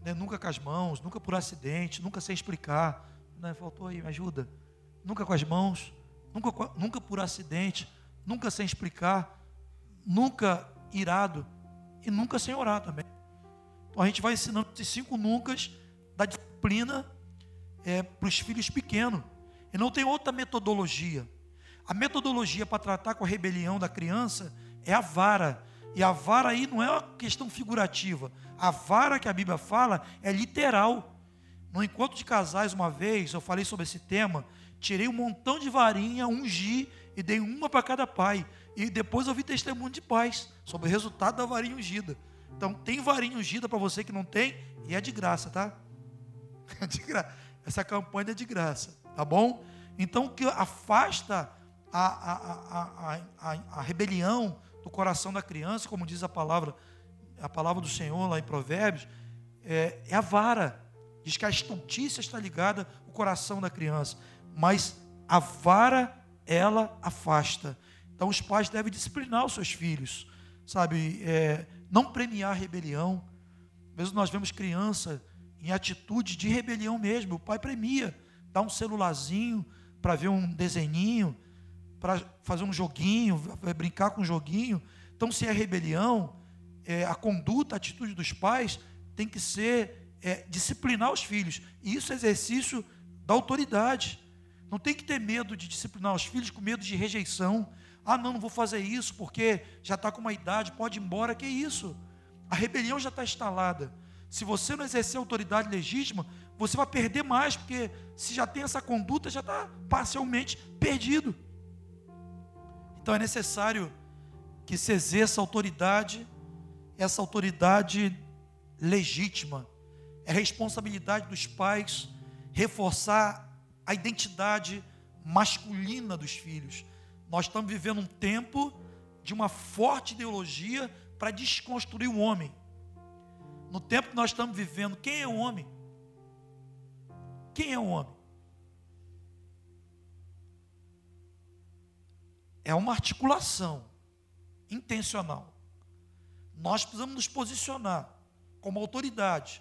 Né? Nunca com as mãos, nunca por acidente, nunca sem explicar. Né? Faltou aí, me ajuda. Nunca com as mãos, nunca, nunca por acidente, nunca sem explicar, nunca irado e nunca sem orar também. Então a gente vai ensinando esses cinco nuncas da disciplina é, para os filhos pequenos. E não tem outra metodologia. A metodologia para tratar com a rebelião da criança é a vara. E a vara aí não é uma questão figurativa. A vara que a Bíblia fala é literal. No encontro de casais, uma vez, eu falei sobre esse tema, tirei um montão de varinha, ungi e dei uma para cada pai. E depois eu vi testemunho de pais sobre o resultado da varinha ungida. Então, tem varinha ungida para você que não tem, e é de graça, tá? <laughs> De. Essa campanha é de graça, tá bom? Então, que afasta a, a, a, a, rebelião do coração da criança, como diz a palavra, a palavra do Senhor lá em Provérbios, é, é a vara. Diz que a estultícia está ligada ao coração da criança, mas a vara ela afasta. Então os pais devem disciplinar os seus filhos, sabe? É, não premiar a rebelião. Vezes nós vemos criança em atitude de rebelião mesmo. O pai premia, dá um celularzinho para ver um desenhinho, para fazer um joguinho, brincar com um joguinho. Então, se é rebelião, é, a conduta, a atitude dos pais tem que ser é, disciplinar os filhos. E isso é exercício da autoridade. Não tem que ter medo de disciplinar os filhos com medo de rejeição. Ah, não, não vou fazer isso porque já está com uma idade, pode ir embora. Que isso? A rebelião já está instalada. Se você não exercer autoridade legítima, você vai perder mais, porque se já tem essa conduta, já está parcialmente perdido. Então é necessário que se exerça autoridade, essa autoridade legítima. É responsabilidade dos pais reforçar a identidade masculina dos filhos. Nós estamos vivendo um tempo de uma forte ideologia para desconstruir o homem. No tempo que nós estamos vivendo, quem é o homem? Quem é o homem? É uma articulação intencional. Nós precisamos nos posicionar como autoridade,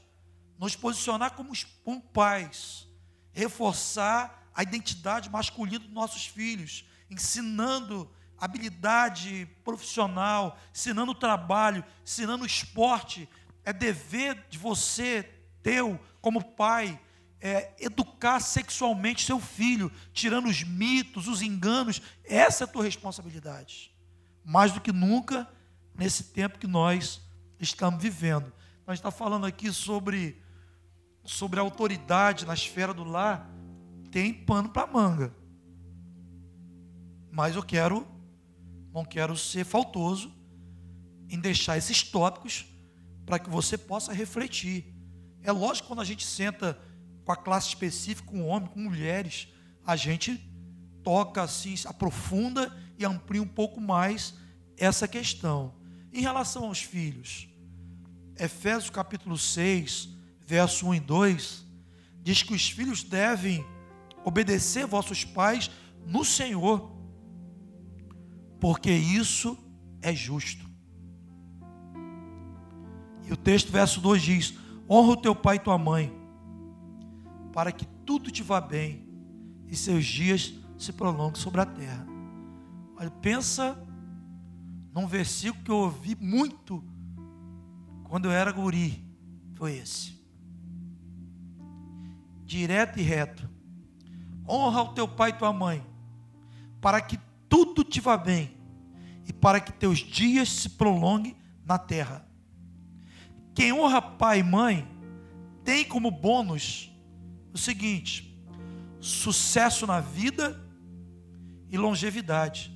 nos posicionar como, como pais, reforçar a identidade masculina dos nossos filhos, ensinando habilidade profissional, ensinando trabalho, ensinando esporte. É dever de você, teu, como pai, é, educar sexualmente seu filho, tirando os mitos, os enganos. Essa é a tua responsabilidade. Mais do que nunca nesse tempo que nós estamos vivendo. Nós estamos falando aqui sobre, sobre a autoridade na esfera do lar. Tem pano para manga. Mas eu quero, não quero ser faltoso em deixar esses tópicos para que você possa refletir. É lógico que quando a gente senta com a classe específica, com homens, com mulheres, a gente toca assim, aprofunda e amplia um pouco mais essa questão. Em relação aos filhos, Efésios capítulo 6, verso 1 e 2, diz que os filhos devem obedecer vossos pais no Senhor, porque isso é justo. E o texto, verso 2 diz: Honra o teu pai e tua mãe, para que tudo te vá bem e seus dias se prolonguem sobre a terra. Olha, pensa num versículo que eu ouvi muito quando eu era guri. Foi esse. Direto e reto. Honra o teu pai e tua mãe, para que tudo te vá bem e para que teus dias se prolonguem na terra. Quem honra pai e mãe tem como bônus o seguinte: sucesso na vida e longevidade.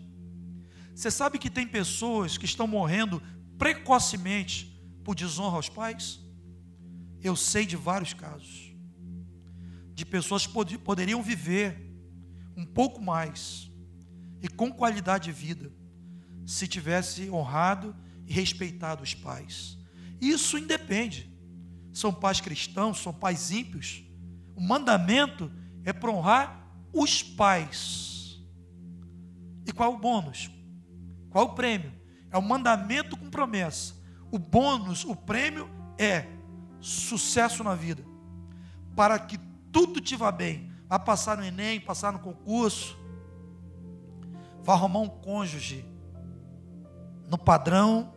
Você sabe que tem pessoas que estão morrendo precocemente por desonra aos pais? Eu sei de vários casos. De pessoas que pod poderiam viver um pouco mais e com qualidade de vida se tivesse honrado e respeitado os pais. Isso independe. São pais cristãos, são pais ímpios. O mandamento é para honrar os pais. E qual o bônus? Qual o prêmio? É o mandamento com promessa. O bônus, o prêmio é sucesso na vida. Para que tudo te vá bem. Vá passar no Enem, passar no concurso. Vá arrumar um cônjuge no padrão.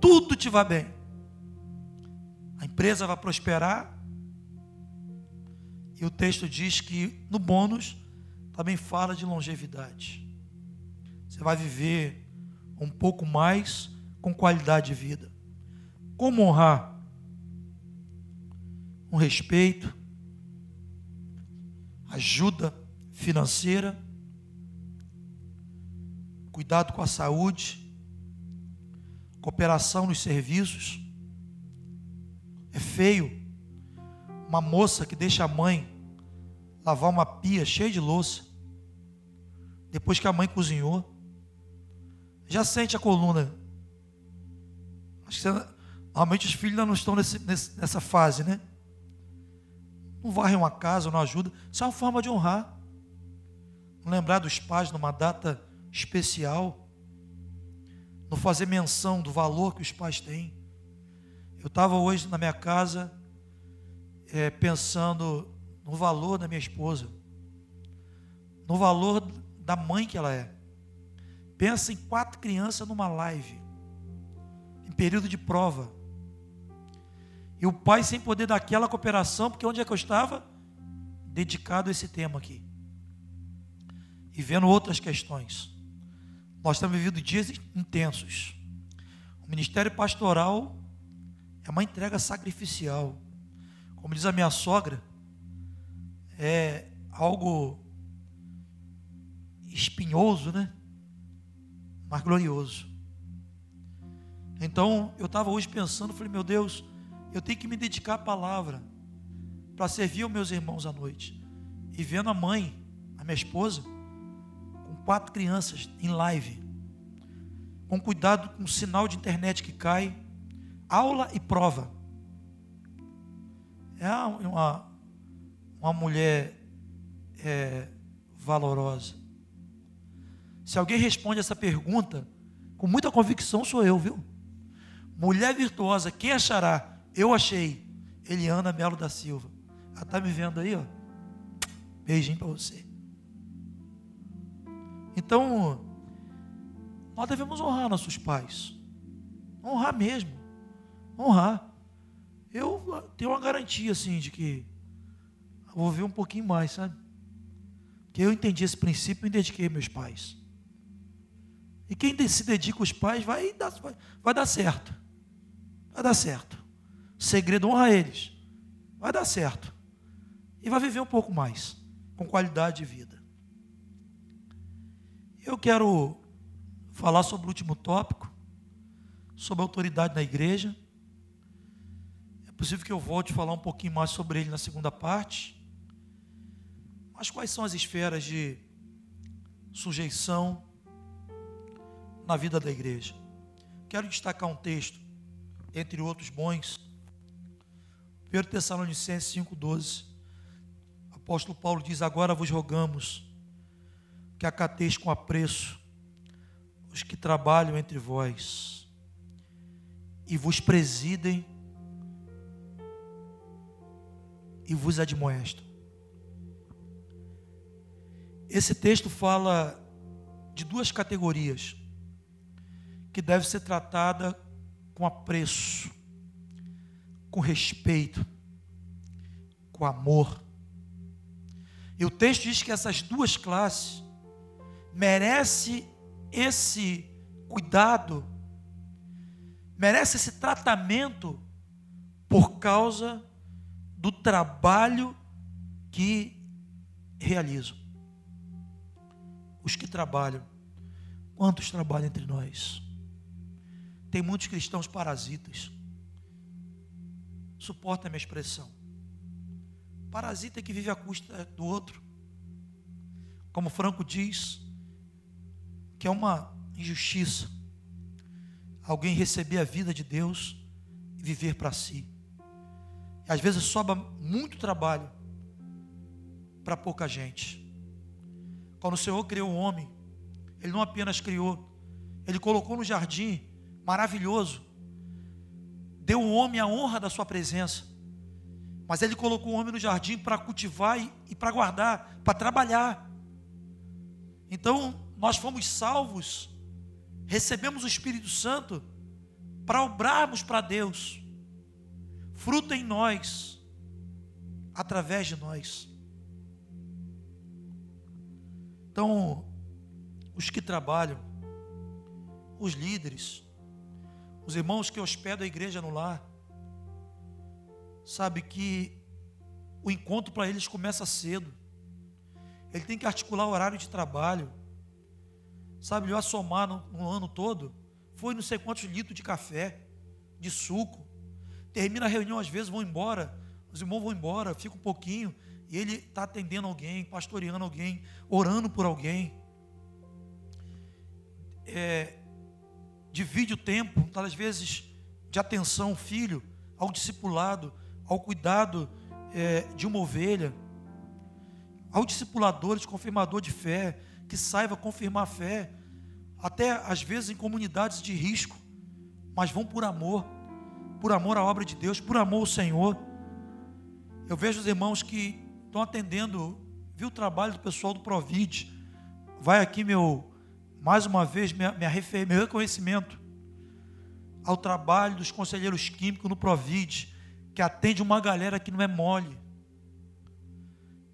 Tudo te vá bem. A empresa vai prosperar. E o texto diz que no bônus também fala de longevidade. Você vai viver um pouco mais com qualidade de vida. Como honrar? Um respeito, ajuda financeira, cuidado com a saúde, cooperação nos serviços. É feio uma moça que deixa a mãe lavar uma pia cheia de louça, depois que a mãe cozinhou, já sente a coluna. Normalmente os filhos ainda não estão nesse, nessa fase, né? Não varrem uma casa, não ajuda. Isso é uma forma de honrar. Lembrar dos pais numa data especial. Fazer menção do valor que os pais têm. Eu estava hoje na minha casa é, pensando no valor da minha esposa, no valor da mãe que ela é. Pensa em quatro crianças numa live, em período de prova. E o pai sem poder dar aquela cooperação, porque onde é que eu estava? Dedicado a esse tema aqui. E vendo outras questões. Nós estamos vivendo dias intensos. O ministério pastoral é uma entrega sacrificial. Como diz a minha sogra, é algo espinhoso, né? Mas glorioso. Então, eu estava hoje pensando, falei, meu Deus, eu tenho que me dedicar à palavra para servir os meus irmãos à noite. E vendo a mãe, a minha esposa, quatro crianças em live, com cuidado com o sinal de internet que cai, aula e prova. É uma, uma mulher é, valorosa. Se alguém responde essa pergunta, com muita convicção sou eu, viu? Mulher virtuosa, quem achará? Eu achei. Eliana Melo da Silva. Ela está me vendo aí, ó. Beijinho para você. Então, nós devemos honrar nossos pais. Honrar mesmo. Honrar. Eu tenho uma garantia, assim, de que vou ver um pouquinho mais, sabe? Que eu entendi esse princípio e dediquei meus pais. E quem se dedica aos pais vai dar, vai, vai dar certo. Vai dar certo. Segredo honra eles. Vai dar certo. E vai viver um pouco mais, com qualidade de vida. Eu quero falar sobre o último tópico, sobre a autoridade na igreja. É possível que eu volte a falar um pouquinho mais sobre ele na segunda parte. Mas quais são as esferas de sujeição na vida da igreja? Quero destacar um texto, entre outros bons. 1 Tessalonicenses 5,12. apóstolo Paulo diz: Agora vos rogamos que acateis com apreço os que trabalham entre vós e vos presidem e vos admoestam. Esse texto fala de duas categorias que devem ser tratadas com apreço, com respeito, com amor. E o texto diz que essas duas classes merecem esse cuidado, merece esse tratamento por causa do trabalho que realizam. Os que trabalham, quantos trabalham entre nós? Tem muitos cristãos parasitas. Suporta a minha expressão. Parasita que vive à custa do outro. Como Franco diz, que é uma injustiça alguém receber a vida de Deus e viver para si. Às vezes sobra muito trabalho para pouca gente. Quando o Senhor criou o homem, Ele não apenas criou, Ele colocou no jardim maravilhoso, deu ao homem a honra da sua presença, mas Ele colocou o homem no jardim para cultivar e, e para guardar, para trabalhar. Então, nós fomos salvos, recebemos o Espírito Santo para obrarmos para Deus, fruto em nós, através de nós. Então, os que trabalham, os líderes, os irmãos que hospedam a igreja no lar, sabe que o encontro para eles começa cedo. Ele tem que articular o horário de trabalho. Sabe, eu somar no, no ano todo, foi não sei quantos litros de café, de suco. Termina a reunião, às vezes vão embora, os irmãos vão embora, fica um pouquinho, e ele está atendendo alguém, pastoreando alguém, orando por alguém. É, divide o tempo, às vezes, de atenção ao filho, ao discipulado, ao cuidado é, de uma ovelha, ao discipulador, de confirmador de fé, que saiba confirmar a fé, até às vezes em comunidades de risco, mas vão por amor, por amor à obra de Deus, por amor ao Senhor. Eu vejo os irmãos que estão atendendo, viu o trabalho do pessoal do Provid, vai aqui meu, mais uma vez, minha, minha meu reconhecimento ao trabalho dos conselheiros químicos no Provid, que atende uma galera que não é mole.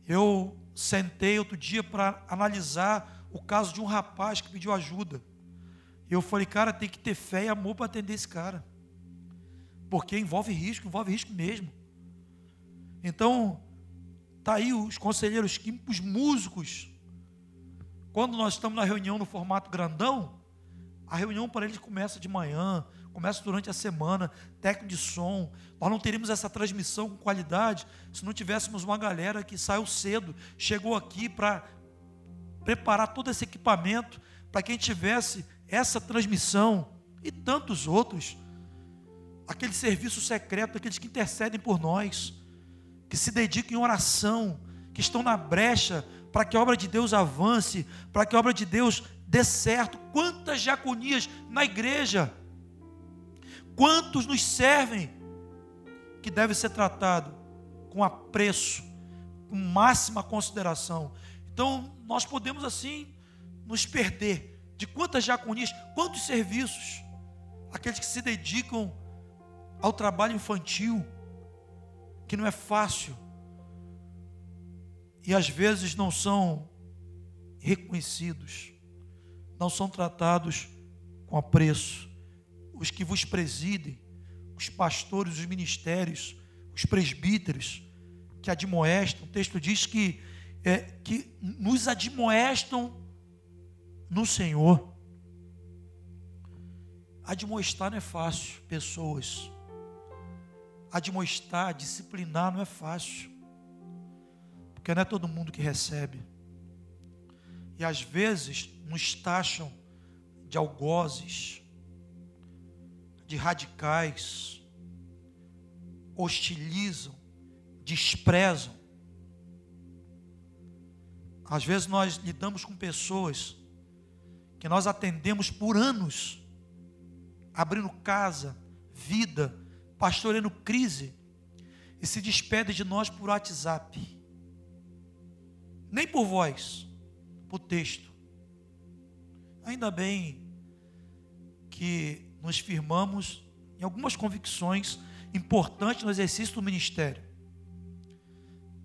Eu sentei outro dia para analisar o caso de um rapaz que pediu ajuda. Eu falei, cara, tem que ter fé e amor para atender esse cara. Porque envolve risco, envolve risco mesmo. Então, tá aí os conselheiros químicos, músicos. Quando nós estamos na reunião no formato grandão, a reunião para eles começa de manhã, começa durante a semana, técnico de som. Nós não teríamos essa transmissão com qualidade se não tivéssemos uma galera que saiu cedo, chegou aqui para preparar todo esse equipamento para que a gente tivesse essa transmissão e tantos outros. Aquele serviço secreto, aqueles que intercedem por nós, que se dedicam em oração, que estão na brecha para que a obra de Deus avance, para que a obra de Deus dê certo. Quantas diaconias na igreja Quantos nos servem que deve ser tratado com apreço, com máxima consideração. Então, nós podemos assim nos perder. De quantas diaconias, quantos serviços, aqueles que se dedicam ao trabalho infantil, que não é fácil, e às vezes não são reconhecidos, não são tratados com apreço os que vos presidem, os pastores, os ministérios, os presbíteros, que admoestam. O texto diz que, é, que nos admoestam no Senhor. Admoestar não é fácil, pessoas. Admoestar, disciplinar não é fácil. Porque não é todo mundo que recebe. E às vezes nos taxam de algozes, de radicais, hostilizam, desprezam. Às vezes nós lidamos com pessoas que nós atendemos por anos, abrindo casa, vida, pastoreando crise, e se despede de nós por WhatsApp. Nem por voz, por texto. Ainda bem que nos firmamos em algumas convicções importantes no exercício do ministério.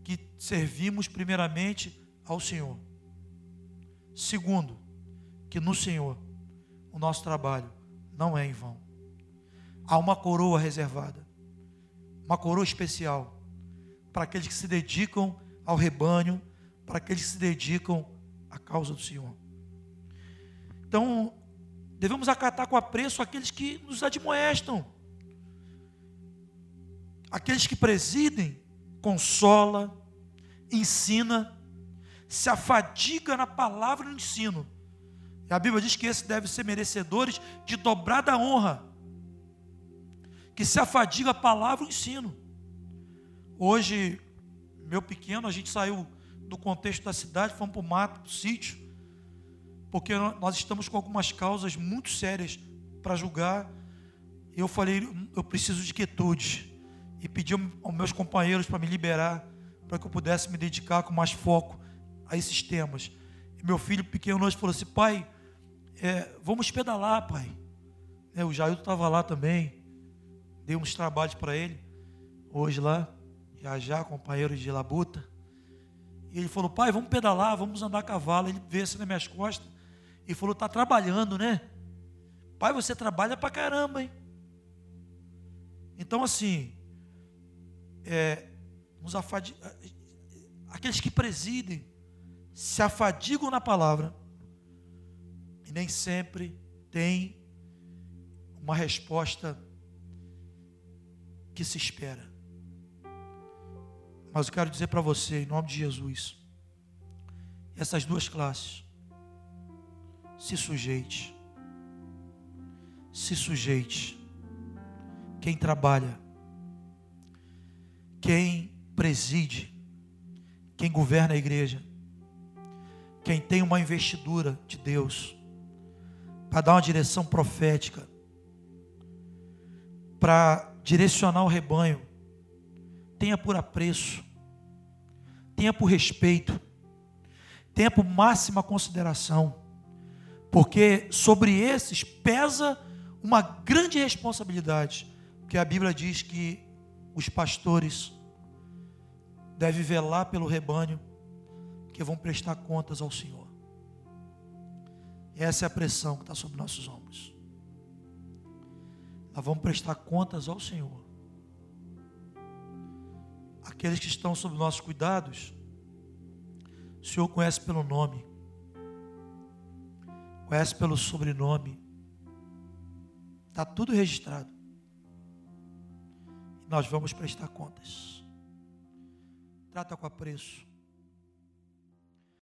Que servimos primeiramente ao Senhor. Segundo, que no Senhor o nosso trabalho não é em vão. Há uma coroa reservada, uma coroa especial para aqueles que se dedicam ao rebanho, para aqueles que se dedicam à causa do Senhor. Então, devemos acatar com apreço aqueles que nos admoestam, aqueles que presidem, consola, ensina, se afadiga na palavra e no ensino. E a Bíblia diz que esses devem ser merecedores de dobrada honra, que se afadiga a palavra e o ensino. Hoje, meu pequeno, a gente saiu do contexto da cidade, fomos para o mato, para o sítio, porque nós estamos com algumas causas muito sérias para julgar. Eu falei, eu preciso de quietude. E pedi aos meus companheiros para me liberar, para que eu pudesse me dedicar com mais foco a esses temas. E meu filho pequeno hoje falou assim: pai, é, vamos pedalar, pai. É, o Jailton estava lá também, dei uns trabalhos para ele, hoje lá, já já, companheiro de labuta. E ele falou: pai, vamos pedalar, vamos andar a cavalo. Ele veio assim nas minhas costas e falou: está trabalhando, né? Pai, você trabalha para caramba, hein? Então, assim, é, aqueles que presidem, se afadigam na palavra e nem sempre tem uma resposta que se espera. Mas eu quero dizer para você, em nome de Jesus, essas duas classes, se sujeite, se sujeite. Quem trabalha, quem preside, quem governa a igreja, quem tem uma investidura de Deus, para dar uma direção profética, para direcionar o rebanho, tenha por apreço, tenha por respeito, tenha por máxima consideração, porque sobre esses pesa uma grande responsabilidade, porque a Bíblia diz que os pastores devem velar pelo rebanho que vão prestar contas ao Senhor. Essa é a pressão que está sobre nossos ombros. Nós vamos prestar contas ao Senhor. Aqueles que estão sob nossos cuidados, o Senhor conhece pelo nome, conhece pelo sobrenome, está tudo registrado. Nós vamos prestar contas. Trata com apreço